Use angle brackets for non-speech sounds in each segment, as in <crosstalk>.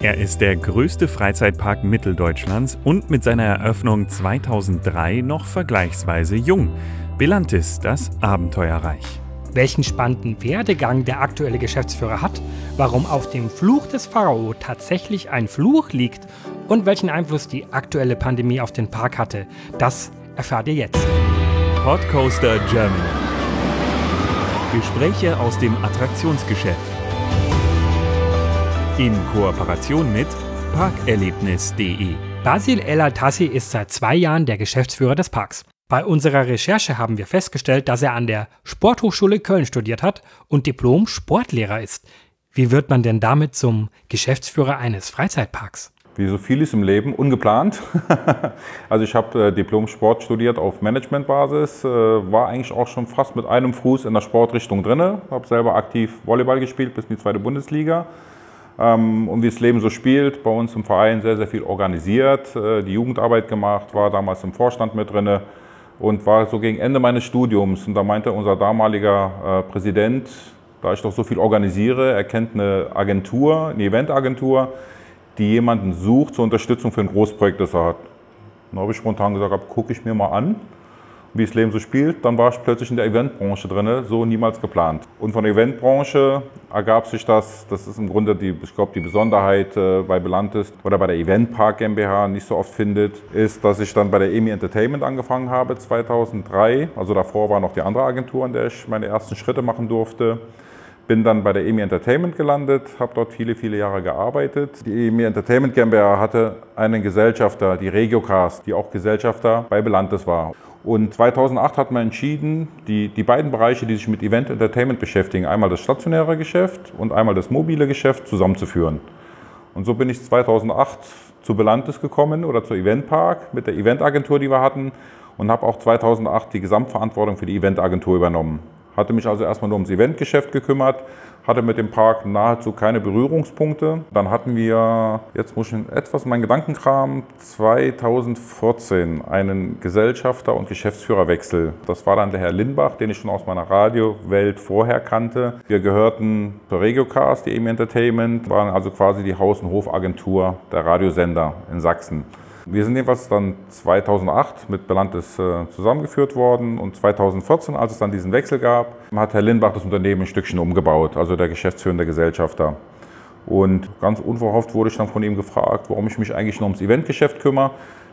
Er ist der größte Freizeitpark Mitteldeutschlands und mit seiner Eröffnung 2003 noch vergleichsweise jung. Belantis, das Abenteuerreich. Welchen spannenden Werdegang der aktuelle Geschäftsführer hat, warum auf dem Fluch des Pharao tatsächlich ein Fluch liegt und welchen Einfluss die aktuelle Pandemie auf den Park hatte, das erfahrt ihr jetzt. Podcoaster Germany. Gespräche aus dem Attraktionsgeschäft. In Kooperation mit parkerlebnis.de. Basil El Altassi ist seit zwei Jahren der Geschäftsführer des Parks. Bei unserer Recherche haben wir festgestellt, dass er an der Sporthochschule Köln studiert hat und Diplom-Sportlehrer ist. Wie wird man denn damit zum Geschäftsführer eines Freizeitparks? Wie so vieles im Leben, ungeplant. <laughs> also ich habe äh, Diplom-Sport studiert auf Managementbasis, äh, war eigentlich auch schon fast mit einem Fuß in der Sportrichtung drin, habe selber aktiv Volleyball gespielt bis in die zweite Bundesliga und wie das Leben so spielt, bei uns im Verein sehr, sehr viel organisiert, äh, die Jugendarbeit gemacht, war damals im Vorstand mit drin und war so gegen Ende meines Studiums. Und da meinte unser damaliger äh, Präsident, da ich doch so viel organisiere, er kennt eine Agentur, eine Eventagentur, die jemanden sucht zur Unterstützung für ein Großprojekt, das er hat. Dann habe ich spontan gesagt, gucke ich mir mal an wie das Leben so spielt, dann war ich plötzlich in der Eventbranche drin, so niemals geplant. Und von der Eventbranche ergab sich das, das ist im Grunde die, ich glaube, die Besonderheit äh, bei Belantis oder bei der Eventpark GmbH nicht so oft findet, ist, dass ich dann bei der EMI Entertainment angefangen habe 2003. Also davor war noch die andere Agentur, an der ich meine ersten Schritte machen durfte. Bin dann bei der EMI Entertainment gelandet, habe dort viele, viele Jahre gearbeitet. Die EMI Entertainment GmbH hatte einen Gesellschafter, die Regiocast, die auch Gesellschafter bei Belantis war. Und 2008 hat man entschieden, die, die beiden Bereiche, die sich mit Event Entertainment beschäftigen, einmal das stationäre Geschäft und einmal das mobile Geschäft zusammenzuführen. Und so bin ich 2008 zu Belantis gekommen oder zur Eventpark mit der Eventagentur, die wir hatten und habe auch 2008 die Gesamtverantwortung für die Eventagentur übernommen. Hatte mich also erstmal nur ums Eventgeschäft gekümmert, hatte mit dem Park nahezu keine Berührungspunkte. Dann hatten wir, jetzt muss ich etwas in meinen Gedankenkram, 2014 einen Gesellschafter- und Geschäftsführerwechsel. Das war dann der Herr Lindbach, den ich schon aus meiner Radiowelt vorher kannte. Wir gehörten zur Regiocast, die EMI Entertainment, waren also quasi die Haus- und Hofagentur der Radiosender in Sachsen. Wir sind jedenfalls dann 2008 mit Belantes äh, zusammengeführt worden und 2014, als es dann diesen Wechsel gab, hat Herr Lindbach das Unternehmen ein Stückchen umgebaut, also der geschäftsführende Gesellschafter. Und ganz unverhofft wurde ich dann von ihm gefragt, warum ich mich eigentlich nur ums Eventgeschäft kümmere.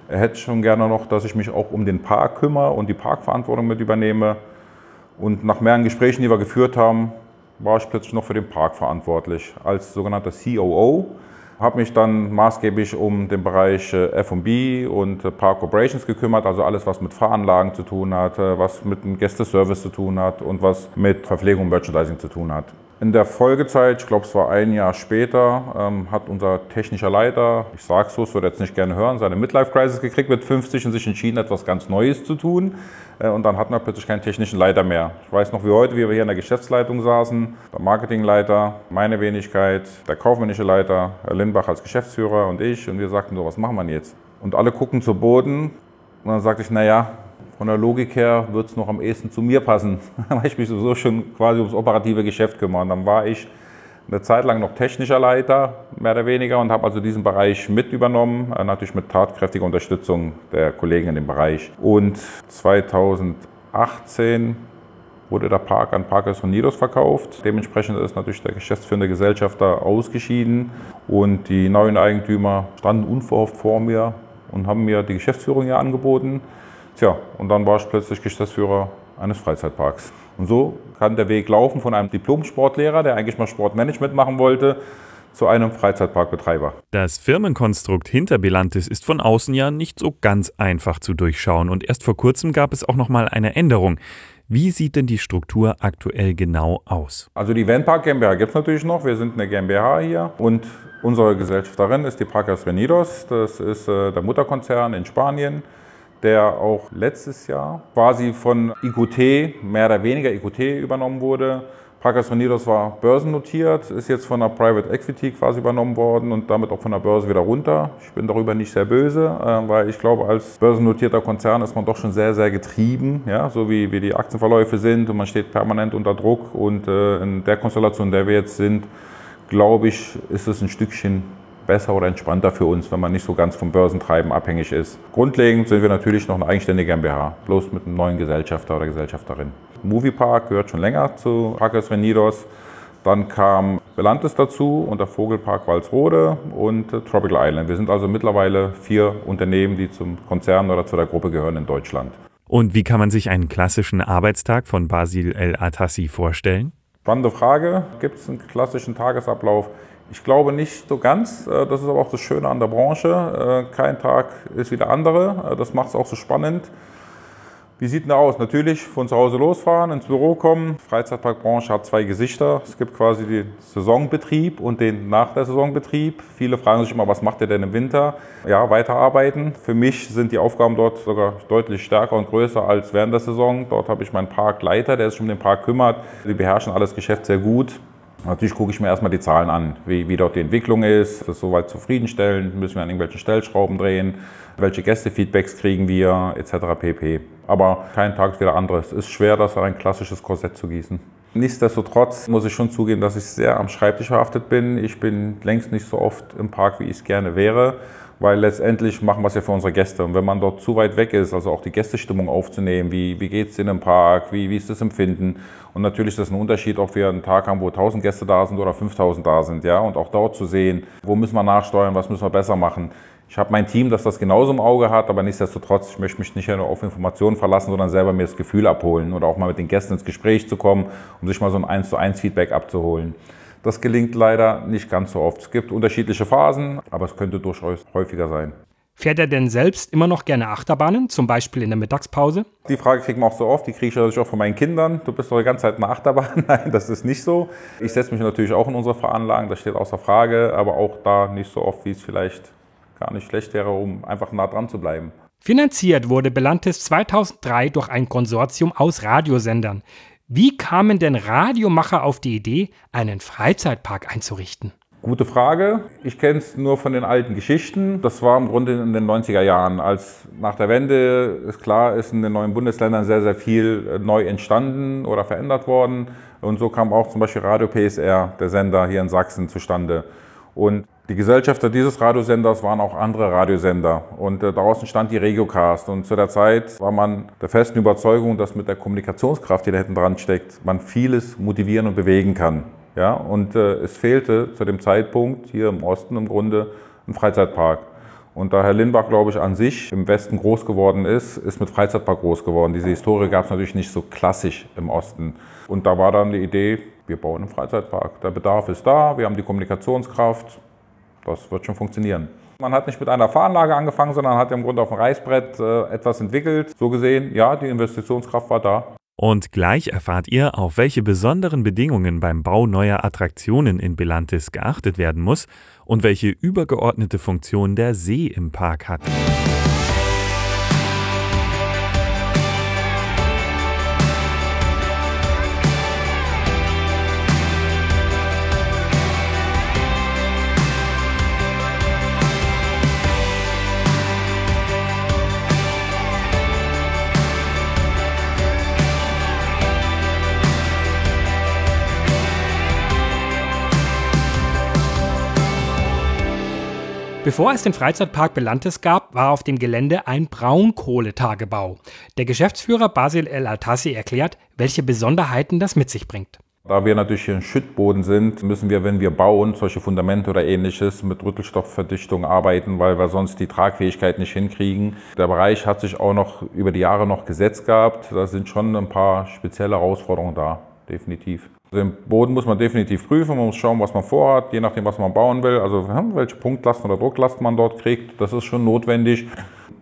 Er hätte schon gerne noch, dass ich mich auch um den Park kümmere und die Parkverantwortung mit übernehme. Und nach mehreren Gesprächen, die wir geführt haben, war ich plötzlich noch für den Park verantwortlich als sogenannter COO. Habe mich dann maßgeblich um den Bereich äh, F&B und äh, Park Operations gekümmert, also alles, was mit Fahranlagen zu tun hat, äh, was mit dem Gästeservice zu tun hat und was mit Verpflegung und Merchandising zu tun hat. In der Folgezeit, ich glaube es war ein Jahr später, ähm, hat unser technischer Leiter, ich sage so, es würde jetzt nicht gerne hören, seine Midlife-Crisis gekriegt mit 50 und sich entschieden, etwas ganz Neues zu tun. Äh, und dann hatten wir plötzlich keinen technischen Leiter mehr. Ich weiß noch wie heute, wie wir hier in der Geschäftsleitung saßen, der Marketingleiter, meine Wenigkeit, der kaufmännische Leiter, Herr Lindbach als Geschäftsführer und ich. Und wir sagten so, was machen wir jetzt? Und alle gucken zu Boden. Und dann sagte ich, naja, von der Logik her wird es noch am ehesten zu mir passen, <laughs> weil ich mich sowieso schon quasi ums operative Geschäft kümmere. Und dann war ich eine Zeit lang noch technischer Leiter, mehr oder weniger, und habe also diesen Bereich mit übernommen, äh, natürlich mit tatkräftiger Unterstützung der Kollegen in dem Bereich. Und 2018 wurde der Park an Parkers Unidos verkauft. Dementsprechend ist natürlich der geschäftsführende Gesellschafter ausgeschieden und die neuen Eigentümer standen unverhofft vor mir und haben mir die Geschäftsführung hier angeboten. Tja, und dann war ich plötzlich Geschäftsführer eines Freizeitparks. Und so kann der Weg laufen von einem Diplom-Sportlehrer, der eigentlich mal Sportmanagement machen wollte, zu einem Freizeitparkbetreiber. Das Firmenkonstrukt hinter Bilantis ist von außen ja nicht so ganz einfach zu durchschauen und erst vor kurzem gab es auch noch mal eine Änderung. Wie sieht denn die Struktur aktuell genau aus? Also die Vanpark GmbH gibt es natürlich noch. Wir sind eine GmbH hier und unsere Gesellschafterin ist die Parkers Venidos. Das ist äh, der Mutterkonzern in Spanien der auch letztes Jahr quasi von IQT, mehr oder weniger IQT übernommen wurde. Parkers Unidos war börsennotiert, ist jetzt von der Private Equity quasi übernommen worden und damit auch von der Börse wieder runter. Ich bin darüber nicht sehr böse, äh, weil ich glaube, als börsennotierter Konzern ist man doch schon sehr, sehr getrieben, ja, so wie, wie die Aktienverläufe sind und man steht permanent unter Druck und äh, in der Konstellation, in der wir jetzt sind, glaube ich, ist es ein Stückchen besser oder entspannter für uns, wenn man nicht so ganz vom Börsentreiben abhängig ist. Grundlegend sind wir natürlich noch eine eigenständige GmbH, bloß mit einem neuen Gesellschafter oder Gesellschafterin. Moviepark gehört schon länger zu Parques Venidos. Dann kam Belantes dazu und der Vogelpark Walsrode und Tropical Island. Wir sind also mittlerweile vier Unternehmen, die zum Konzern oder zu der Gruppe gehören in Deutschland. Und wie kann man sich einen klassischen Arbeitstag von Basil El Atassi vorstellen? Spannende Frage. Gibt es einen klassischen Tagesablauf? Ich glaube nicht so ganz. Äh, das ist aber auch das Schöne an der Branche. Äh, kein Tag ist wie der andere. Äh, das macht es auch so spannend. Wie sieht denn da aus? Natürlich von zu Hause losfahren, ins Büro kommen. Freizeitparkbranche hat zwei Gesichter. Es gibt quasi den Saisonbetrieb und den Nach der Saisonbetrieb. Viele fragen sich immer, was macht ihr denn im Winter? Ja, weiterarbeiten. Für mich sind die Aufgaben dort sogar deutlich stärker und größer als während der Saison. Dort habe ich meinen Parkleiter, der sich um den Park kümmert. Die beherrschen alles Geschäft sehr gut. Natürlich gucke ich mir erstmal die Zahlen an, wie, wie dort die Entwicklung ist. Das ist soweit zufriedenstellend. Müssen wir an irgendwelchen Stellschrauben drehen? Welche Gästefeedbacks kriegen wir? Etc. pp. Aber kein Tag ist wie der andere. Es ist schwer, das in ein klassisches Korsett zu gießen. Nichtsdestotrotz muss ich schon zugeben, dass ich sehr am Schreibtisch verhaftet bin. Ich bin längst nicht so oft im Park, wie ich es gerne wäre weil letztendlich machen wir es ja für unsere Gäste. Und wenn man dort zu weit weg ist, also auch die Gästestimmung aufzunehmen, wie, wie geht es in einem Park, wie, wie ist das Empfinden? Und natürlich ist das ein Unterschied, ob wir einen Tag haben, wo 1000 Gäste da sind oder 5000 da sind. Ja? Und auch dort zu sehen, wo müssen wir nachsteuern, was müssen wir besser machen. Ich habe mein Team, das das genauso im Auge hat, aber nichtsdestotrotz, ich möchte mich nicht nur auf Informationen verlassen, sondern selber mir das Gefühl abholen oder auch mal mit den Gästen ins Gespräch zu kommen, um sich mal so ein 1 zu 1 Feedback abzuholen. Das gelingt leider nicht ganz so oft. Es gibt unterschiedliche Phasen, aber es könnte durchaus häufiger sein. Fährt er denn selbst immer noch gerne Achterbahnen, zum Beispiel in der Mittagspause? Die Frage kriegt man auch so oft, die kriege ich natürlich auch von meinen Kindern. Du bist doch die ganze Zeit in der Achterbahn. <laughs> Nein, das ist nicht so. Ich setze mich natürlich auch in unsere Veranlagen, das steht außer Frage, aber auch da nicht so oft, wie es vielleicht gar nicht schlecht wäre, um einfach nah dran zu bleiben. Finanziert wurde Belantis 2003 durch ein Konsortium aus Radiosendern. Wie kamen denn Radiomacher auf die Idee, einen Freizeitpark einzurichten? Gute Frage. Ich kenne es nur von den alten Geschichten. Das war im Grunde in den 90er Jahren, als nach der Wende ist klar, ist in den neuen Bundesländern sehr, sehr viel äh, neu entstanden oder verändert worden. Und so kam auch zum Beispiel Radio PSR, der Sender hier in Sachsen, zustande. Und die Gesellschafter dieses Radiosenders waren auch andere Radiosender und äh, daraus entstand die Regiocast. Und zu der Zeit war man der festen Überzeugung, dass mit der Kommunikationskraft, die da hinten dran steckt, man vieles motivieren und bewegen kann. Ja? Und äh, es fehlte zu dem Zeitpunkt hier im Osten im Grunde ein Freizeitpark. Und da Herr Lindbach, glaube ich, an sich im Westen groß geworden ist, ist mit Freizeitpark groß geworden. Diese Historie gab es natürlich nicht so klassisch im Osten. Und da war dann die Idee, wir bauen einen Freizeitpark. Der Bedarf ist da, wir haben die Kommunikationskraft, das wird schon funktionieren. Man hat nicht mit einer Fahranlage angefangen, sondern hat im Grunde auf dem Reißbrett äh, etwas entwickelt. So gesehen, ja, die Investitionskraft war da. Und gleich erfahrt ihr, auf welche besonderen Bedingungen beim Bau neuer Attraktionen in Belantis geachtet werden muss und welche übergeordnete Funktion der See im Park hat. Bevor es den Freizeitpark Belantes gab, war auf dem Gelände ein Braunkohletagebau. Der Geschäftsführer Basil El Altassi erklärt, welche Besonderheiten das mit sich bringt. Da wir natürlich hier ein Schüttboden sind, müssen wir, wenn wir bauen, solche Fundamente oder ähnliches mit Rüttelstoffverdichtung arbeiten, weil wir sonst die Tragfähigkeit nicht hinkriegen. Der Bereich hat sich auch noch über die Jahre noch gesetzt gehabt. Da sind schon ein paar spezielle Herausforderungen da, definitiv. Den Boden muss man definitiv prüfen, man muss schauen, was man vorhat, je nachdem, was man bauen will. Also welche Punktlast oder Drucklast man dort kriegt, das ist schon notwendig.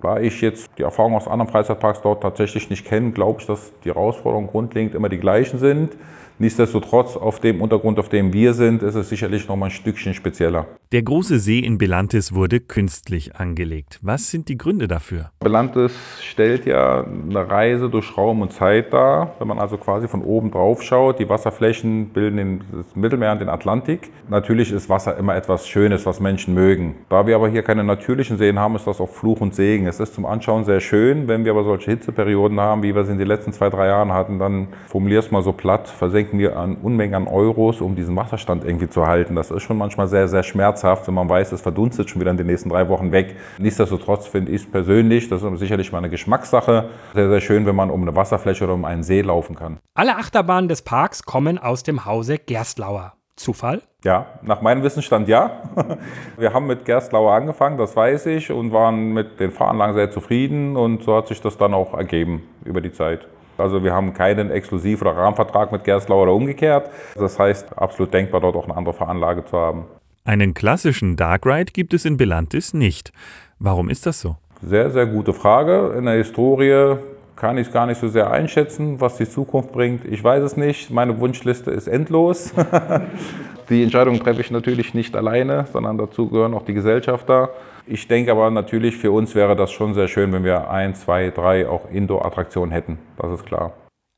Da ich jetzt die Erfahrung aus anderen Freizeitparks dort tatsächlich nicht kenne, glaube ich, dass die Herausforderungen grundlegend immer die gleichen sind. Nichtsdestotrotz, auf dem Untergrund, auf dem wir sind, ist es sicherlich noch mal ein Stückchen spezieller. Der große See in Belantis wurde künstlich angelegt. Was sind die Gründe dafür? Belantis stellt ja eine Reise durch Raum und Zeit dar. Wenn man also quasi von oben drauf schaut, die Wasserflächen bilden den, das Mittelmeer und den Atlantik. Natürlich ist Wasser immer etwas Schönes, was Menschen mögen. Da wir aber hier keine natürlichen Seen haben, ist das auch Fluch und Segen. Es ist zum Anschauen sehr schön. Wenn wir aber solche Hitzeperioden haben, wie wir sie in den letzten zwei, drei Jahren hatten, dann formulier es mal so platt, versenken denken wir an Unmengen an Euros, um diesen Wasserstand irgendwie zu halten. Das ist schon manchmal sehr, sehr schmerzhaft, wenn man weiß, es verdunstet schon wieder in den nächsten drei Wochen weg. Nichtsdestotrotz finde ich es persönlich, das ist sicherlich mal eine Geschmackssache, sehr, sehr schön, wenn man um eine Wasserfläche oder um einen See laufen kann. Alle Achterbahnen des Parks kommen aus dem Hause Gerstlauer. Zufall? Ja, nach meinem Wissensstand ja. <laughs> Wir haben mit Gerstlauer angefangen, das weiß ich, und waren mit den Fahranlagen sehr zufrieden und so hat sich das dann auch ergeben über die Zeit. Also wir haben keinen Exklusiv- oder Rahmenvertrag mit Gerstlauer oder umgekehrt. Das heißt, absolut denkbar, dort auch eine andere Fahranlage zu haben. Einen klassischen Dark Ride gibt es in Belantis nicht. Warum ist das so? Sehr, sehr gute Frage. In der Historie kann ich gar nicht so sehr einschätzen, was die Zukunft bringt. Ich weiß es nicht. Meine Wunschliste ist endlos. <laughs> die Entscheidung treffe ich natürlich nicht alleine, sondern dazu gehören auch die Gesellschafter. Ich denke aber natürlich, für uns wäre das schon sehr schön, wenn wir ein, zwei, drei auch Indoor-Attraktionen hätten. Das ist klar.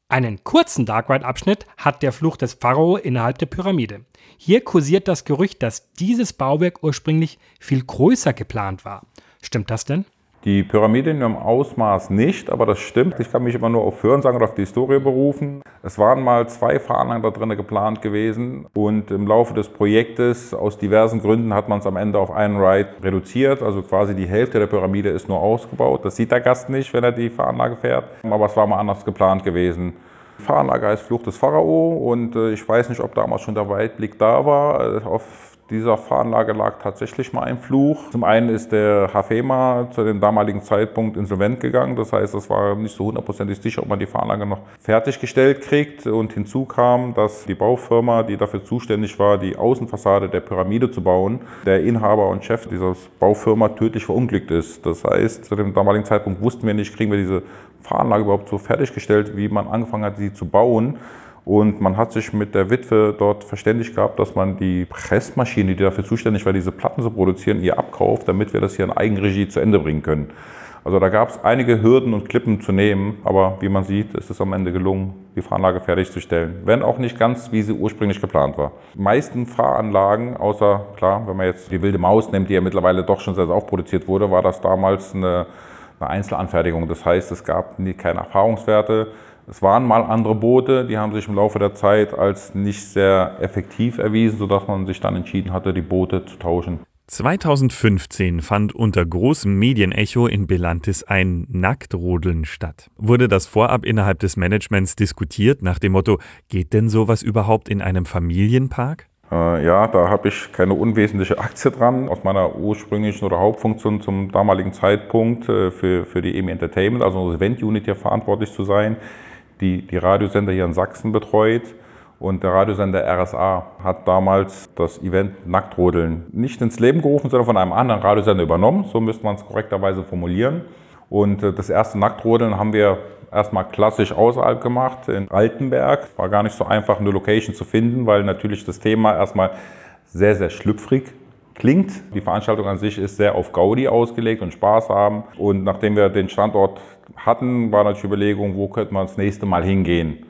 Einen kurzen Dark Ride-Abschnitt hat der Fluch des Pharao innerhalb der Pyramide. Hier kursiert das Gerücht, dass dieses Bauwerk ursprünglich viel größer geplant war. Stimmt das denn? Die Pyramide in ihrem Ausmaß nicht, aber das stimmt. Ich kann mich immer nur auf Hörensagen oder auf die Historie berufen. Es waren mal zwei Fahranlagen da drin geplant gewesen und im Laufe des Projektes aus diversen Gründen hat man es am Ende auf einen Ride reduziert. Also quasi die Hälfte der Pyramide ist nur ausgebaut. Das sieht der Gast nicht, wenn er die Fahranlage fährt. Aber es war mal anders geplant gewesen. Die Fahranlage heißt Flucht des Pharao und äh, ich weiß nicht, ob damals schon der Weitblick da war. Äh, auf dieser Fahranlage lag tatsächlich mal ein Fluch. Zum einen ist der Hafema zu dem damaligen Zeitpunkt insolvent gegangen. Das heißt, es war nicht so hundertprozentig sicher, ob man die Fahranlage noch fertiggestellt kriegt. Und hinzu kam, dass die Baufirma, die dafür zuständig war, die Außenfassade der Pyramide zu bauen, der Inhaber und Chef dieser Baufirma tödlich verunglückt ist. Das heißt, zu dem damaligen Zeitpunkt wussten wir nicht, kriegen wir diese Fahranlage überhaupt so fertiggestellt, wie man angefangen hat, sie zu bauen. Und man hat sich mit der Witwe dort verständigt gehabt, dass man die Pressmaschine, die dafür zuständig war, diese Platten zu produzieren, ihr abkauft, damit wir das hier in Eigenregie zu Ende bringen können. Also da gab es einige Hürden und Klippen zu nehmen, aber wie man sieht, ist es am Ende gelungen, die Fahranlage fertigzustellen. Wenn auch nicht ganz, wie sie ursprünglich geplant war. Die meisten Fahranlagen, außer klar, wenn man jetzt die wilde Maus nimmt, die ja mittlerweile doch schon sehr, aufproduziert wurde, war das damals eine, eine Einzelanfertigung. Das heißt, es gab nie, keine Erfahrungswerte. Es waren mal andere Boote, die haben sich im Laufe der Zeit als nicht sehr effektiv erwiesen, sodass man sich dann entschieden hatte, die Boote zu tauschen. 2015 fand unter großem Medienecho in Belantis ein Nacktrodeln statt. Wurde das vorab innerhalb des Managements diskutiert nach dem Motto, geht denn sowas überhaupt in einem Familienpark? Äh, ja, da habe ich keine unwesentliche Aktie dran. Aus meiner ursprünglichen oder Hauptfunktion zum damaligen Zeitpunkt äh, für, für die EMI Entertainment, also unsere Event-Unit hier verantwortlich zu sein, die die Radiosender hier in Sachsen betreut. Und der Radiosender RSA hat damals das Event Nacktrodeln nicht ins Leben gerufen, sondern von einem anderen Radiosender übernommen. So müsste man es korrekterweise formulieren. Und äh, das erste Nacktrodeln haben wir erstmal klassisch außerhalb gemacht, in Altenberg. War gar nicht so einfach, eine Location zu finden, weil natürlich das Thema erstmal sehr, sehr schlüpfrig klingt. Die Veranstaltung an sich ist sehr auf Gaudi ausgelegt und Spaß haben. Und nachdem wir den Standort hatten, war natürlich die Überlegung, wo könnte man das nächste Mal hingehen.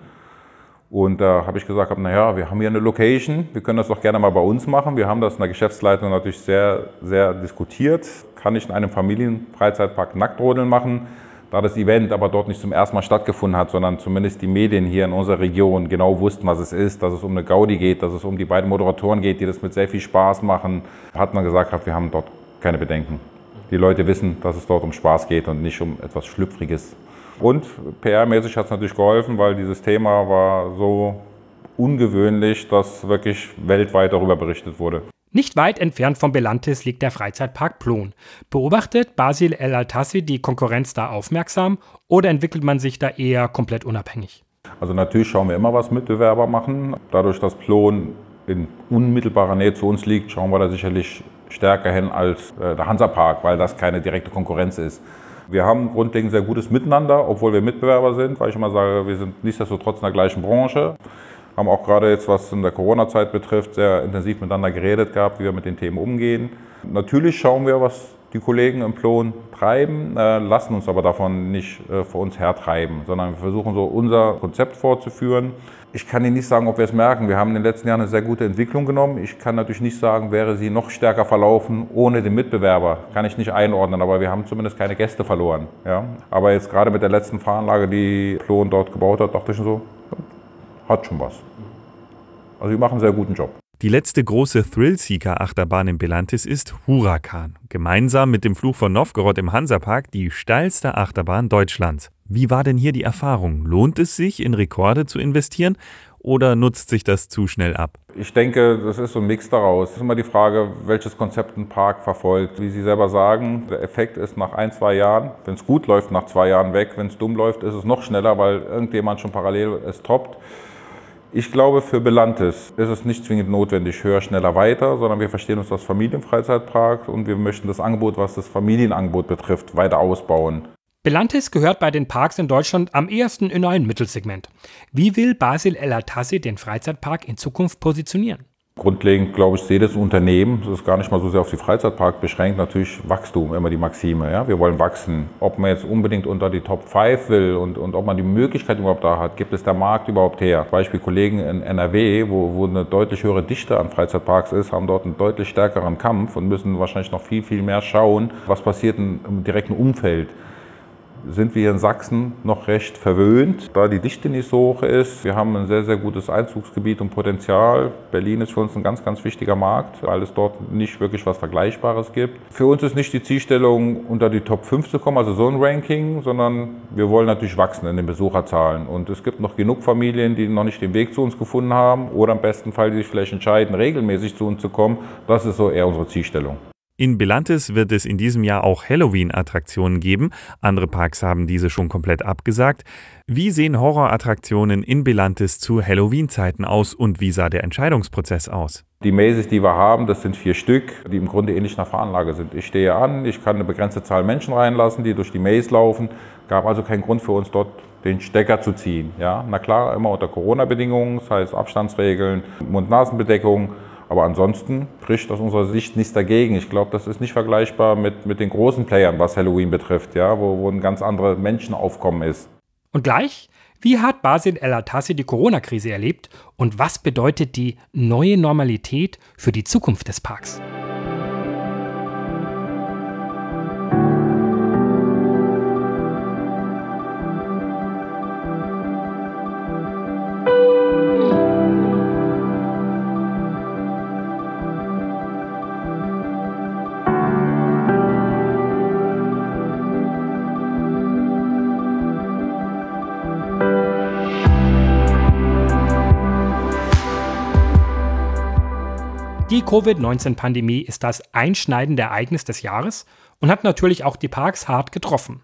Und da äh, habe ich gesagt, naja, wir haben hier eine Location, wir können das doch gerne mal bei uns machen. Wir haben das in der Geschäftsleitung natürlich sehr, sehr diskutiert. Kann ich in einem Familienfreizeitpark Nacktrodeln machen? Da das Event aber dort nicht zum ersten Mal stattgefunden hat, sondern zumindest die Medien hier in unserer Region genau wussten, was es ist, dass es um eine Gaudi geht, dass es um die beiden Moderatoren geht, die das mit sehr viel Spaß machen, hat man gesagt, wir haben dort keine Bedenken die Leute wissen, dass es dort um Spaß geht und nicht um etwas Schlüpfriges. Und PR-mäßig hat es natürlich geholfen, weil dieses Thema war so ungewöhnlich, dass wirklich weltweit darüber berichtet wurde. Nicht weit entfernt von Belantis liegt der Freizeitpark Plon. Beobachtet Basil El Altassi die Konkurrenz da aufmerksam oder entwickelt man sich da eher komplett unabhängig? Also natürlich schauen wir immer, was Mitbewerber machen. Dadurch, dass Plon in unmittelbarer Nähe zu uns liegt, schauen wir da sicherlich stärker hin als äh, der Hansapark, weil das keine direkte Konkurrenz ist. Wir haben grundlegend sehr gutes Miteinander, obwohl wir Mitbewerber sind, weil ich immer sage, wir sind nichtsdestotrotz in der gleichen Branche. Haben auch gerade jetzt, was in der Corona-Zeit betrifft, sehr intensiv miteinander geredet gehabt, wie wir mit den Themen umgehen. Natürlich schauen wir, was die Kollegen im Plon treiben, äh, lassen uns aber davon nicht äh, vor uns hertreiben, sondern wir versuchen so unser Konzept fortzuführen. Ich kann Ihnen nicht sagen, ob wir es merken. Wir haben in den letzten Jahren eine sehr gute Entwicklung genommen. Ich kann natürlich nicht sagen, wäre sie noch stärker verlaufen ohne den Mitbewerber. Kann ich nicht einordnen, aber wir haben zumindest keine Gäste verloren. Ja? Aber jetzt gerade mit der letzten Fahranlage, die Plon dort gebaut hat, dachte ich so, hat schon was. Also die machen einen sehr guten Job. Die letzte große Thrill-Seeker-Achterbahn in Belantis ist Huracan. Gemeinsam mit dem Fluch von Novgorod im Hansapark die steilste Achterbahn Deutschlands. Wie war denn hier die Erfahrung? Lohnt es sich, in Rekorde zu investieren oder nutzt sich das zu schnell ab? Ich denke, das ist so ein Mix daraus. Es ist immer die Frage, welches Konzept ein Park verfolgt. Wie Sie selber sagen, der Effekt ist nach ein, zwei Jahren, wenn es gut läuft, nach zwei Jahren weg. Wenn es dumm läuft, ist es noch schneller, weil irgendjemand schon parallel es toppt. Ich glaube, für Belantes ist es nicht zwingend notwendig, höher, schneller, weiter, sondern wir verstehen uns als Familienfreizeitpark und wir möchten das Angebot, was das Familienangebot betrifft, weiter ausbauen. Belantis gehört bei den Parks in Deutschland am ehesten in ein Mittelsegment. Wie will Basil El Atassi den Freizeitpark in Zukunft positionieren? Grundlegend, glaube ich, sehe das Unternehmen, das ist gar nicht mal so sehr auf die Freizeitpark beschränkt, natürlich Wachstum, immer die Maxime. Ja? Wir wollen wachsen. Ob man jetzt unbedingt unter die Top 5 will und, und ob man die Möglichkeit überhaupt da hat, gibt es der Markt überhaupt her? Beispiel Kollegen in NRW, wo, wo eine deutlich höhere Dichte an Freizeitparks ist, haben dort einen deutlich stärkeren Kampf und müssen wahrscheinlich noch viel, viel mehr schauen, was passiert im direkten Umfeld sind wir in Sachsen noch recht verwöhnt, da die Dichte nicht so hoch ist. Wir haben ein sehr, sehr gutes Einzugsgebiet und Potenzial. Berlin ist für uns ein ganz, ganz wichtiger Markt, weil es dort nicht wirklich was Vergleichbares gibt. Für uns ist nicht die Zielstellung, unter die Top 5 zu kommen, also so ein Ranking, sondern wir wollen natürlich wachsen in den Besucherzahlen. Und es gibt noch genug Familien, die noch nicht den Weg zu uns gefunden haben oder im besten Fall, die sich vielleicht entscheiden, regelmäßig zu uns zu kommen. Das ist so eher unsere Zielstellung. In Belantes wird es in diesem Jahr auch Halloween-Attraktionen geben. Andere Parks haben diese schon komplett abgesagt. Wie sehen Horrorattraktionen in Belantes zu Halloween-Zeiten aus und wie sah der Entscheidungsprozess aus? Die Mazes, die wir haben, das sind vier Stück, die im Grunde ähnlich nach Veranlage sind. Ich stehe an, ich kann eine begrenzte Zahl Menschen reinlassen, die durch die Maze laufen. Gab also keinen Grund für uns dort den Stecker zu ziehen. Ja, na klar, immer unter Corona-Bedingungen, das heißt Abstandsregeln, Mund-Nasen-Bedeckung. Aber ansonsten spricht aus unserer Sicht nichts dagegen. Ich glaube, das ist nicht vergleichbar mit, mit den großen Playern, was Halloween betrifft, ja, wo, wo ein ganz anderes Menschenaufkommen ist. Und gleich, wie hat Basil El Atassi die Corona-Krise erlebt und was bedeutet die neue Normalität für die Zukunft des Parks? Die Covid-19-Pandemie ist das einschneidende Ereignis des Jahres und hat natürlich auch die Parks hart getroffen.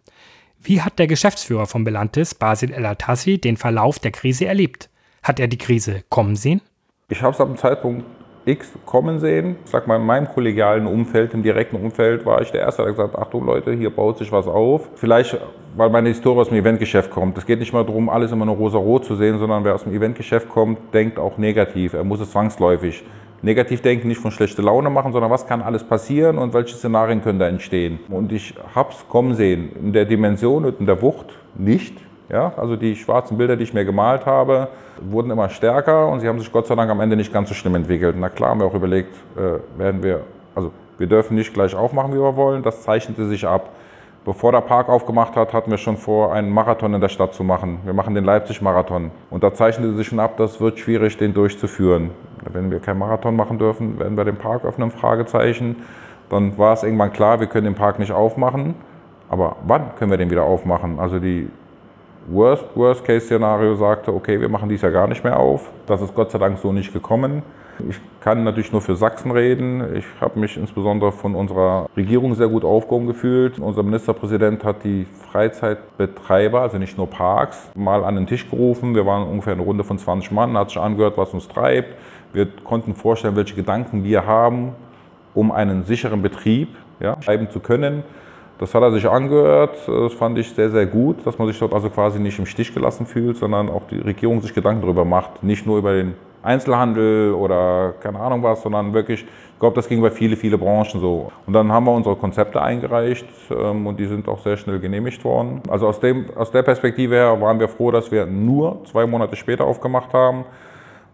Wie hat der Geschäftsführer von Belantis, Basil El Atassi, den Verlauf der Krise erlebt? Hat er die Krise kommen sehen? Ich habe es ab dem Zeitpunkt X kommen sehen. Ich sag mal, in meinem kollegialen Umfeld, im direkten Umfeld, war ich der Erste, der gesagt hat, Achtung Leute, hier baut sich was auf. Vielleicht, weil meine Historie aus dem Eventgeschäft kommt. Es geht nicht mal darum, alles immer nur rosa-rot zu sehen, sondern wer aus dem Eventgeschäft kommt, denkt auch negativ. Er muss es zwangsläufig negativ denken, nicht von schlechter Laune machen, sondern was kann alles passieren und welche Szenarien können da entstehen. Und ich habe es kommen sehen, in der Dimension und in der Wucht nicht. Ja, also die schwarzen Bilder, die ich mir gemalt habe, wurden immer stärker und sie haben sich Gott sei Dank am Ende nicht ganz so schlimm entwickelt. Na klar haben wir auch überlegt, äh, werden wir, also wir dürfen nicht gleich aufmachen, wie wir wollen. Das zeichnete sich ab. Bevor der Park aufgemacht hat, hatten wir schon vor, einen Marathon in der Stadt zu machen. Wir machen den Leipzig-Marathon. Und da zeichnete sich schon ab, das wird schwierig, den durchzuführen. Wenn wir keinen Marathon machen dürfen, werden wir den Park öffnen, Fragezeichen. Dann war es irgendwann klar, wir können den Park nicht aufmachen. Aber wann können wir den wieder aufmachen? Also die Worst, Worst-Case-Szenario sagte, okay, wir machen dies ja gar nicht mehr auf. Das ist Gott sei Dank so nicht gekommen. Ich kann natürlich nur für Sachsen reden. Ich habe mich insbesondere von unserer Regierung sehr gut aufgehoben gefühlt. Unser Ministerpräsident hat die Freizeitbetreiber, also nicht nur Parks, mal an den Tisch gerufen. Wir waren ungefähr eine Runde von 20 Mann, hat sich angehört, was uns treibt. Wir konnten vorstellen, welche Gedanken wir haben, um einen sicheren Betrieb ja, schreiben zu können. Das hat er sich angehört. Das fand ich sehr, sehr gut, dass man sich dort also quasi nicht im Stich gelassen fühlt, sondern auch die Regierung sich Gedanken darüber macht. Nicht nur über den Einzelhandel oder keine Ahnung was, sondern wirklich, ich glaube, das ging bei viele, viele Branchen so. Und dann haben wir unsere Konzepte eingereicht ähm, und die sind auch sehr schnell genehmigt worden. Also aus, dem, aus der Perspektive her waren wir froh, dass wir nur zwei Monate später aufgemacht haben.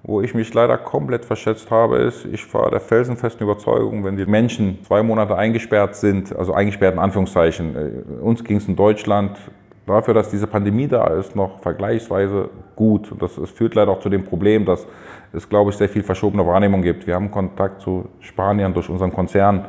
Wo ich mich leider komplett verschätzt habe, ist, ich war der felsenfesten Überzeugung, wenn die Menschen zwei Monate eingesperrt sind, also eingesperrt in Anführungszeichen, äh, uns ging es in Deutschland dafür, dass diese Pandemie da ist, noch vergleichsweise gut. Das, das führt leider auch zu dem Problem, dass es, glaube ich, sehr viel verschobene Wahrnehmung gibt. Wir haben Kontakt zu Spaniern durch unseren Konzern.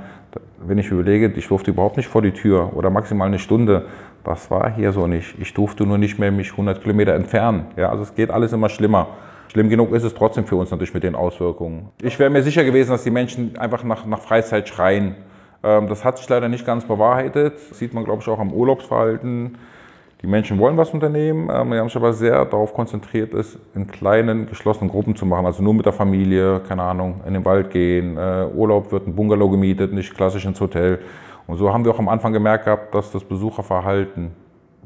Wenn ich überlege, ich durfte überhaupt nicht vor die Tür oder maximal eine Stunde. Das war hier so nicht. Ich durfte nur nicht mehr mich 100 Kilometer entfernen. Ja, also es geht alles immer schlimmer. Schlimm genug ist es trotzdem für uns natürlich mit den Auswirkungen. Ich wäre mir sicher gewesen, dass die Menschen einfach nach, nach Freizeit schreien. Ähm, das hat sich leider nicht ganz bewahrheitet. Das sieht man, glaube ich, auch am Urlaubsverhalten. Die Menschen wollen was unternehmen, ähm, die haben sich aber sehr darauf konzentriert, es in kleinen, geschlossenen Gruppen zu machen. Also nur mit der Familie, keine Ahnung, in den Wald gehen, äh, Urlaub wird ein Bungalow gemietet, nicht klassisch ins Hotel. Und so haben wir auch am Anfang gemerkt gehabt, dass das Besucherverhalten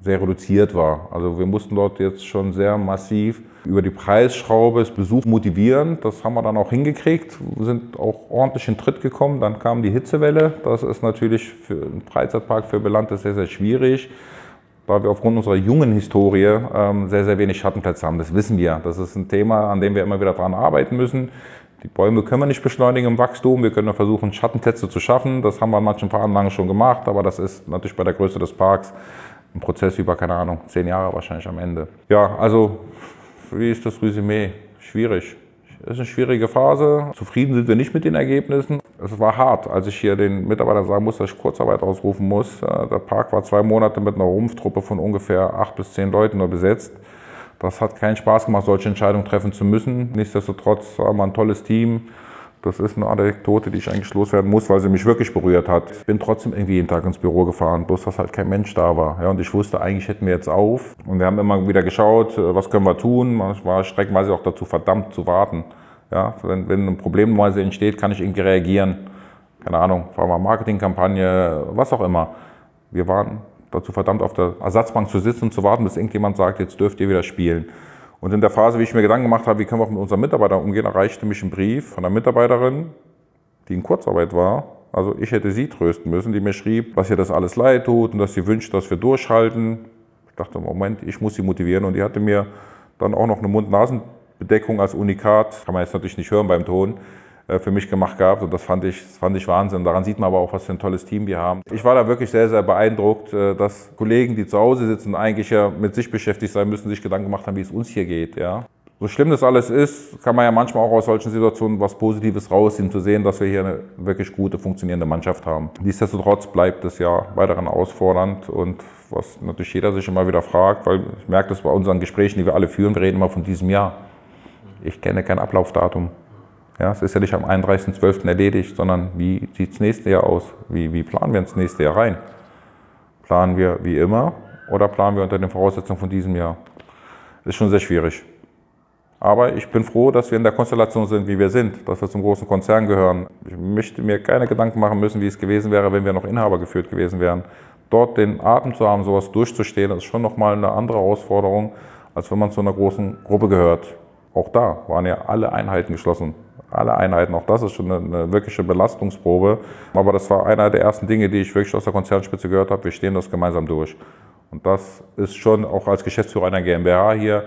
sehr reduziert war. Also wir mussten dort jetzt schon sehr massiv über die Preisschraube das Besuch motivieren. Das haben wir dann auch hingekriegt, sind auch ordentlich in Tritt gekommen. Dann kam die Hitzewelle. Das ist natürlich für einen Freizeitpark für Belante sehr, sehr schwierig weil wir aufgrund unserer jungen Historie ähm, sehr, sehr wenig Schattenplätze haben. Das wissen wir. Das ist ein Thema, an dem wir immer wieder dran arbeiten müssen. Die Bäume können wir nicht beschleunigen im Wachstum. Wir können versuchen, Schattenplätze zu schaffen. Das haben wir an manchen Veranlagen schon gemacht, aber das ist natürlich bei der Größe des Parks ein Prozess über, keine Ahnung, zehn Jahre wahrscheinlich am Ende. Ja, also, wie ist das Resümee? Schwierig. Es ist eine schwierige Phase. Zufrieden sind wir nicht mit den Ergebnissen. Es war hart, als ich hier den Mitarbeitern sagen muss, dass ich Kurzarbeit ausrufen muss. Äh, der Park war zwei Monate mit einer Rumpftruppe von ungefähr acht bis zehn Leuten nur besetzt. Das hat keinen Spaß gemacht, solche Entscheidungen treffen zu müssen. Nichtsdestotrotz haben wir ein tolles Team. Das ist eine Anekdote, die ich eigentlich loswerden muss, weil sie mich wirklich berührt hat. Ich bin trotzdem irgendwie jeden Tag ins Büro gefahren, bloß dass halt kein Mensch da war. Ja, und ich wusste, eigentlich hätten wir jetzt auf. Und wir haben immer wieder geschaut, äh, was können wir tun. Ich war streckenweise auch dazu verdammt zu warten. Ja, wenn, wenn ein Problem mal entsteht, kann ich irgendwie reagieren. Keine Ahnung, fahren wir Marketingkampagne, was auch immer. Wir waren dazu verdammt, auf der Ersatzbank zu sitzen und zu warten, bis irgendjemand sagt, jetzt dürft ihr wieder spielen. Und in der Phase, wie ich mir Gedanken gemacht habe, wie können wir auch mit unseren Mitarbeitern umgehen, erreichte mich ein Brief von einer Mitarbeiterin, die in Kurzarbeit war. Also ich hätte sie trösten müssen, die mir schrieb, was ihr das alles leid tut und dass sie wünscht, dass wir durchhalten. Ich dachte, Moment, ich muss sie motivieren. Und die hatte mir dann auch noch eine Mund-Nasen-Bedeckung als Unikat, kann man jetzt natürlich nicht hören beim Ton, für mich gemacht gehabt und das fand ich, das fand ich Wahnsinn. Daran sieht man aber auch, was für ein tolles Team wir haben. Ich war da wirklich sehr, sehr beeindruckt, äh, dass Kollegen, die zu Hause sitzen, eigentlich ja mit sich beschäftigt sein müssen, sich Gedanken gemacht haben, wie es uns hier geht. Ja. So schlimm das alles ist, kann man ja manchmal auch aus solchen Situationen was Positives rausziehen, zu sehen, dass wir hier eine wirklich gute, funktionierende Mannschaft haben. Nichtsdestotrotz bleibt es ja weiterhin herausfordernd und was natürlich jeder sich immer wieder fragt, weil ich merke das bei unseren Gesprächen, die wir alle führen, wir reden immer von diesem Jahr. Ich kenne kein Ablaufdatum. Ja, es ist ja nicht am 31.12. erledigt, sondern wie sieht das nächste Jahr aus? Wie, wie planen wir ins nächste Jahr rein? Planen wir wie immer oder planen wir unter den Voraussetzungen von diesem Jahr? Ist schon sehr schwierig. Aber ich bin froh, dass wir in der Konstellation sind, wie wir sind, dass wir zum großen Konzern gehören. Ich möchte mir keine Gedanken machen müssen, wie es gewesen wäre, wenn wir noch Inhaber geführt gewesen wären. Dort den Atem zu haben, sowas durchzustehen, ist schon nochmal eine andere Herausforderung, als wenn man zu einer großen Gruppe gehört. Auch da waren ja alle Einheiten geschlossen alle Einheiten. Auch das ist schon eine, eine, wirkliche Belastungsprobe. Aber das war einer der ersten Dinge, die ich wirklich aus der Konzernspitze gehört habe. Wir stehen das gemeinsam durch. Und das ist schon auch als Geschäftsführer einer GmbH hier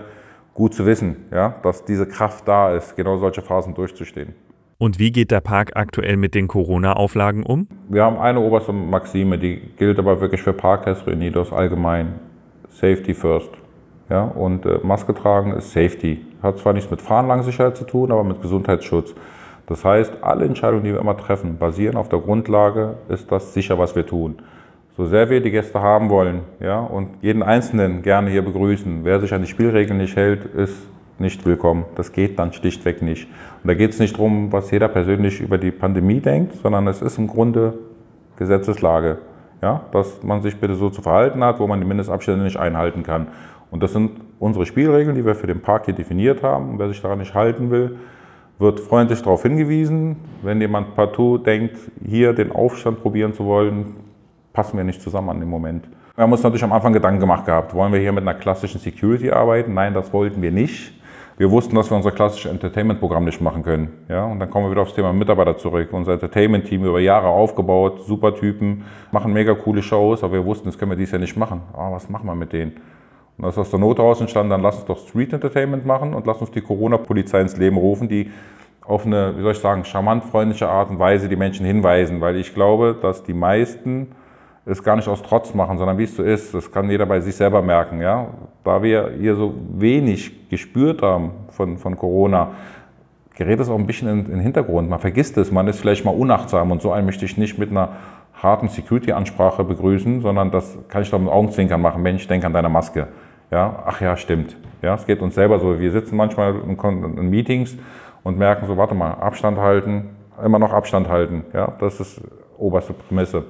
gut zu wissen, ja, dass diese Kraft da ist, genau solche Phasen durchzustehen. Und wie geht der Park aktuell mit den Corona-Auflagen um? Wir haben eine oberste Maxime, die gilt aber wirklich für Parktests Reunidos allgemein. Safety first. Ja, und äh, Maske tragen ist Safety. Hat zwar nichts mit Fahrenlangsicherheit zu tun, aber mit Gesundheitsschutz. Das heißt, alle Entscheidungen, die wir immer treffen, basieren auf der Grundlage, ist das sicher, was wir tun. So sehr wir die Gäste haben wollen ja, und jeden Einzelnen gerne hier begrüßen, wer sich an die Spielregeln nicht hält, ist nicht willkommen. Das geht dann schlichtweg nicht. Und da geht es nicht darum, was jeder persönlich über die Pandemie denkt, sondern es ist im Grunde Gesetzeslage. Ja, dass man sich bitte so zu verhalten hat, wo man die Mindestabstände nicht einhalten kann. Und das sind unsere Spielregeln, die wir für den Park hier definiert haben. Wer sich daran nicht halten will, wird freundlich darauf hingewiesen. Wenn jemand partout denkt, hier den Aufstand probieren zu wollen, passen wir nicht zusammen an dem Moment. Wir haben uns natürlich am Anfang Gedanken gemacht gehabt, wollen wir hier mit einer klassischen Security arbeiten? Nein, das wollten wir nicht. Wir wussten, dass wir unser klassisches Entertainment-Programm nicht machen können. Ja, und dann kommen wir wieder aufs Thema Mitarbeiter zurück. Unser Entertainment-Team über Jahre aufgebaut, super Typen, machen mega coole Shows, aber wir wussten, das können wir dies Jahr nicht machen. Oh, was machen wir mit denen? Und das ist aus der Not heraus entstanden, dann lass uns doch Street Entertainment machen und lass uns die Corona-Polizei ins Leben rufen, die auf eine, wie soll ich sagen, charmant freundliche Art und Weise die Menschen hinweisen, weil ich glaube, dass die meisten es gar nicht aus Trotz machen, sondern wie es so ist. Das kann jeder bei sich selber merken. Ja? Da wir hier so wenig gespürt haben von, von Corona, gerät es auch ein bisschen in, in den Hintergrund. Man vergisst es, man ist vielleicht mal unachtsam und so einen möchte ich nicht mit einer harten Security-Ansprache begrüßen, sondern das kann ich doch mit Augenzwinkern machen. Mensch, denk an deine Maske. Ja, ach ja, stimmt. Ja, es geht uns selber so. Wir sitzen manchmal in, in Meetings und merken so, warte mal, Abstand halten, immer noch Abstand halten. Ja, das ist oberste Prämisse.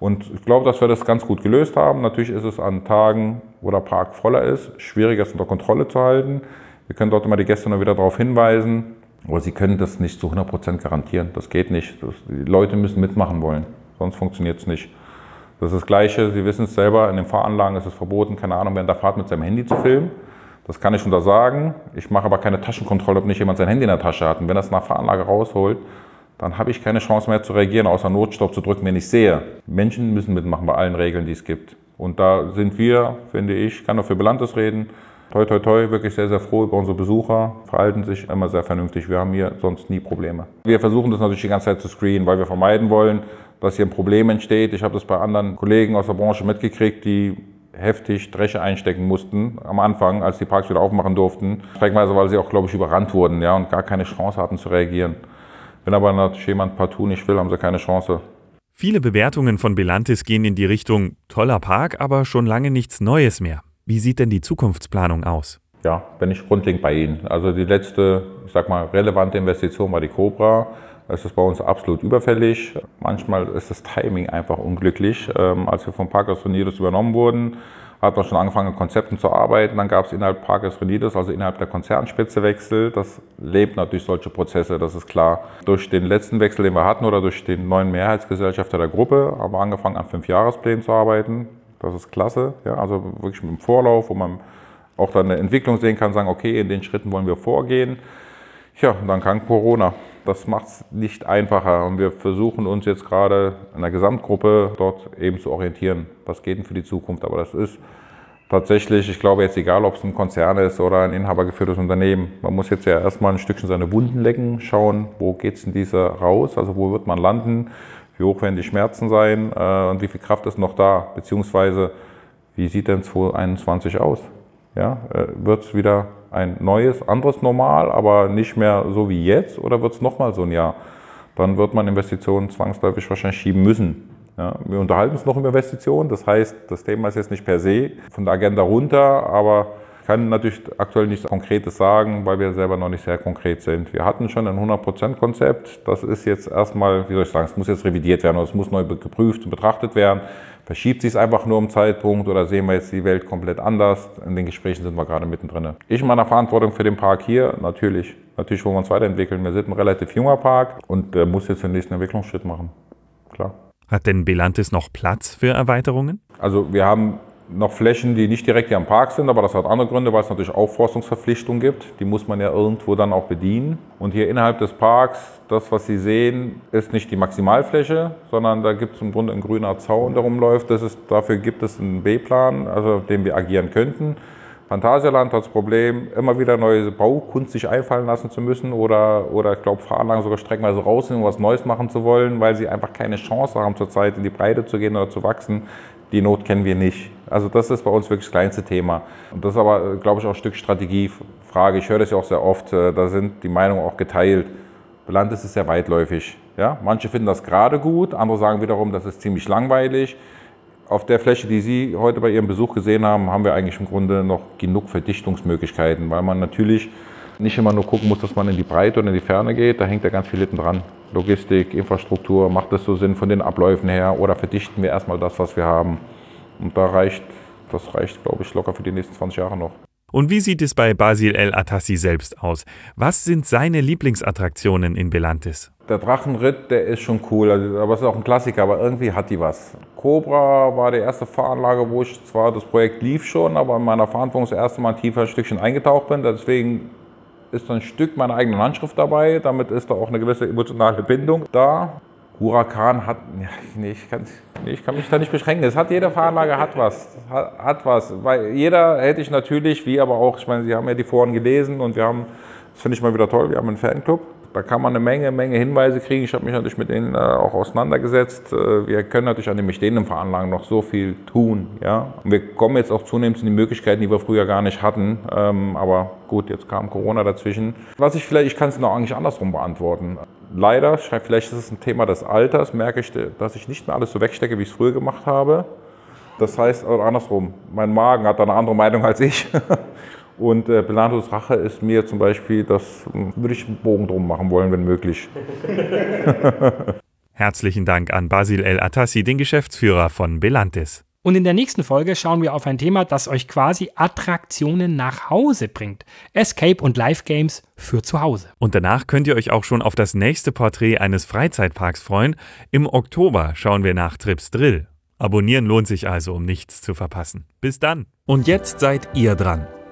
Und ich glaube, dass wir das ganz gut gelöst haben. Natürlich ist es an Tagen, wo der Park voller ist, schwieriger es unter Kontrolle zu halten. Wir können dort immer die Gäste noch wieder darauf hinweisen, aber sie können das nicht zu 100% garantieren. Das geht nicht. Das, die Leute müssen mitmachen wollen, sonst funktioniert es nicht. Das ist das Gleiche, Sie wissen es selber, in den Fahranlagen ist es verboten, keine Ahnung, während der Fahrt mit seinem Handy zu filmen. Das kann ich untersagen. Ich mache aber keine Taschenkontrolle, ob nicht jemand sein Handy in der Tasche hat. Und wenn es nach Fahranlage rausholt, dann habe ich keine Chance mehr zu reagieren, außer Notstopp zu drücken, wenn ich sehe. Menschen müssen mitmachen bei allen Regeln, die es gibt. Und da sind wir, finde ich, kann nur für Belantes reden, toi toi toi, wirklich sehr, sehr froh über unsere Besucher, verhalten sich immer sehr vernünftig. Wir haben hier sonst nie Probleme. Wir versuchen das natürlich die ganze Zeit zu screenen, weil wir vermeiden wollen, dass hier ein Problem entsteht. Ich habe das bei anderen Kollegen aus der Branche mitgekriegt, die heftig Dresche einstecken mussten am Anfang, als die Parks wieder aufmachen durften. Streckenweise, weil sie auch, glaube ich, überrannt wurden ja, und gar keine Chance hatten zu reagieren. Wenn aber natürlich jemand partout nicht will, haben sie keine Chance. Viele Bewertungen von Belantis gehen in die Richtung toller Park, aber schon lange nichts Neues mehr. Wie sieht denn die Zukunftsplanung aus? Ja, bin ich grundlegend bei Ihnen. Also die letzte, ich sag mal, relevante Investition war die Cobra. Ist bei uns absolut überfällig. Manchmal ist das Timing einfach unglücklich. Ähm, als wir vom Parkers Unidos übernommen wurden, hat man schon angefangen, an Konzepten zu arbeiten. Dann gab es innerhalb Parkes Renides, also innerhalb der Konzernspitze Wechsel. Das lebt natürlich solche Prozesse, das ist klar. Durch den letzten Wechsel, den wir hatten, oder durch den neuen Mehrheitsgesellschafter der Gruppe, haben wir angefangen, an fünf Jahresplänen zu arbeiten. Das ist klasse. Ja, also wirklich mit dem Vorlauf, wo man auch dann eine Entwicklung sehen kann, sagen, okay, in den Schritten wollen wir vorgehen. Ja, und dann kam Corona. Das macht es nicht einfacher. Und wir versuchen uns jetzt gerade in der Gesamtgruppe dort eben zu orientieren. Was geht denn für die Zukunft? Aber das ist tatsächlich, ich glaube jetzt egal, ob es ein Konzern ist oder ein inhabergeführtes Unternehmen. Man muss jetzt ja erstmal ein Stückchen seine Wunden lecken, schauen, wo geht es in dieser raus, also wo wird man landen, wie hoch werden die Schmerzen sein äh, und wie viel Kraft ist noch da, beziehungsweise wie sieht denn 2021 aus? Ja, äh, wird es wieder ein neues, anderes Normal, aber nicht mehr so wie jetzt oder wird es nochmal so ein Jahr? Dann wird man Investitionen zwangsläufig wahrscheinlich schieben müssen. Ja, wir unterhalten uns noch über Investitionen, das heißt, das Thema ist jetzt nicht per se von der Agenda runter, aber kann natürlich aktuell nichts Konkretes sagen, weil wir selber noch nicht sehr konkret sind. Wir hatten schon ein 100%-Konzept, das ist jetzt erstmal, wie soll ich sagen, es muss jetzt revidiert werden oder es muss neu geprüft und betrachtet werden. Verschiebt sich es einfach nur im Zeitpunkt oder sehen wir jetzt die Welt komplett anders? In den Gesprächen sind wir gerade mittendrin. Ich meine Verantwortung für den Park hier, natürlich. Natürlich wollen wir uns weiterentwickeln. Wir sind ein relativ junger Park und der muss jetzt den nächsten Entwicklungsschritt machen. Klar. Hat denn Belantis noch Platz für Erweiterungen? Also wir haben noch Flächen, die nicht direkt hier am Park sind, aber das hat andere Gründe, weil es natürlich Aufforstungsverpflichtungen gibt. Die muss man ja irgendwo dann auch bedienen. Und hier innerhalb des Parks, das, was Sie sehen, ist nicht die Maximalfläche, sondern da gibt es im Grunde ein grüner Zaun, der rumläuft. Das ist, dafür gibt es einen B-Plan, also den wir agieren könnten. Phantasialand hat das Problem, immer wieder neue Baukunst sich einfallen lassen zu müssen oder, oder ich glaube, Fahranlagen sogar streckenweise rausnehmen, um was Neues machen zu wollen, weil sie einfach keine Chance haben, zurzeit in die Breite zu gehen oder zu wachsen. Die Not kennen wir nicht. Also das ist bei uns wirklich das kleinste Thema. Und das ist aber, glaube ich, auch ein Stück Strategiefrage. Ich höre das ja auch sehr oft, äh, da sind die Meinungen auch geteilt. Belandes ist sehr weitläufig. Ja? Manche finden das gerade gut, andere sagen wiederum, das ist ziemlich langweilig. Auf der Fläche, die Sie heute bei Ihrem Besuch gesehen haben, haben wir eigentlich im Grunde noch genug Verdichtungsmöglichkeiten, weil man natürlich nicht immer nur gucken muss, dass man in die Breite oder in die Ferne geht. Da hängt ja ganz viel hinten dran. Logistik, Infrastruktur, macht das so Sinn von den Abläufen her oder verdichten wir erstmal das, was wir haben? Und da reicht, das reicht, glaube ich, locker für die nächsten 20 Jahre noch. Und wie sieht es bei Basil El Atassi selbst aus? Was sind seine Lieblingsattraktionen in Belantis? Der Drachenritt, der ist schon cool, also, aber es ist auch ein Klassiker, aber irgendwie hat die was. Cobra war die erste Fahranlage, wo ich zwar das Projekt lief schon, aber in meiner Verantwortung das erste Mal tiefer ein Stückchen eingetaucht bin. Deswegen ist ein Stück meiner eigenen Handschrift dabei. Damit ist da auch eine gewisse emotionale Bindung da. Huracan hat, nee, ich, kann, nee, ich kann mich da nicht beschränken. Es hat jede Fahranlage hat was, hat, hat, was. Weil jeder hätte ich natürlich, wie aber auch, ich meine, Sie haben ja die Foren gelesen und wir haben, das finde ich mal wieder toll, wir haben einen Fanclub. Da kann man eine Menge, Menge Hinweise kriegen. Ich habe mich natürlich mit denen äh, auch auseinandergesetzt. Äh, wir können natürlich an den bestehenden Veranlagen noch so viel tun. Ja? Und wir kommen jetzt auch zunehmend in die Möglichkeiten, die wir früher gar nicht hatten. Ähm, aber gut, jetzt kam Corona dazwischen. Was ich vielleicht, ich kann es noch eigentlich andersrum beantworten. Leider, vielleicht ist es ein Thema des Alters, merke ich, dass ich nicht mehr alles so wegstecke, wie ich es früher gemacht habe. Das heißt, oder andersrum, mein Magen hat da eine andere Meinung als ich. <laughs> Und äh, Bellatos Rache ist mir zum Beispiel, das hm, würde ich einen Bogen drum machen wollen, wenn möglich. <laughs> Herzlichen Dank an Basil El Atassi, den Geschäftsführer von Belantis. Und in der nächsten Folge schauen wir auf ein Thema, das euch quasi Attraktionen nach Hause bringt. Escape und Live Games für zu Hause. Und danach könnt ihr euch auch schon auf das nächste Porträt eines Freizeitparks freuen. Im Oktober schauen wir nach Trips Drill. Abonnieren lohnt sich also, um nichts zu verpassen. Bis dann. Und jetzt seid ihr dran.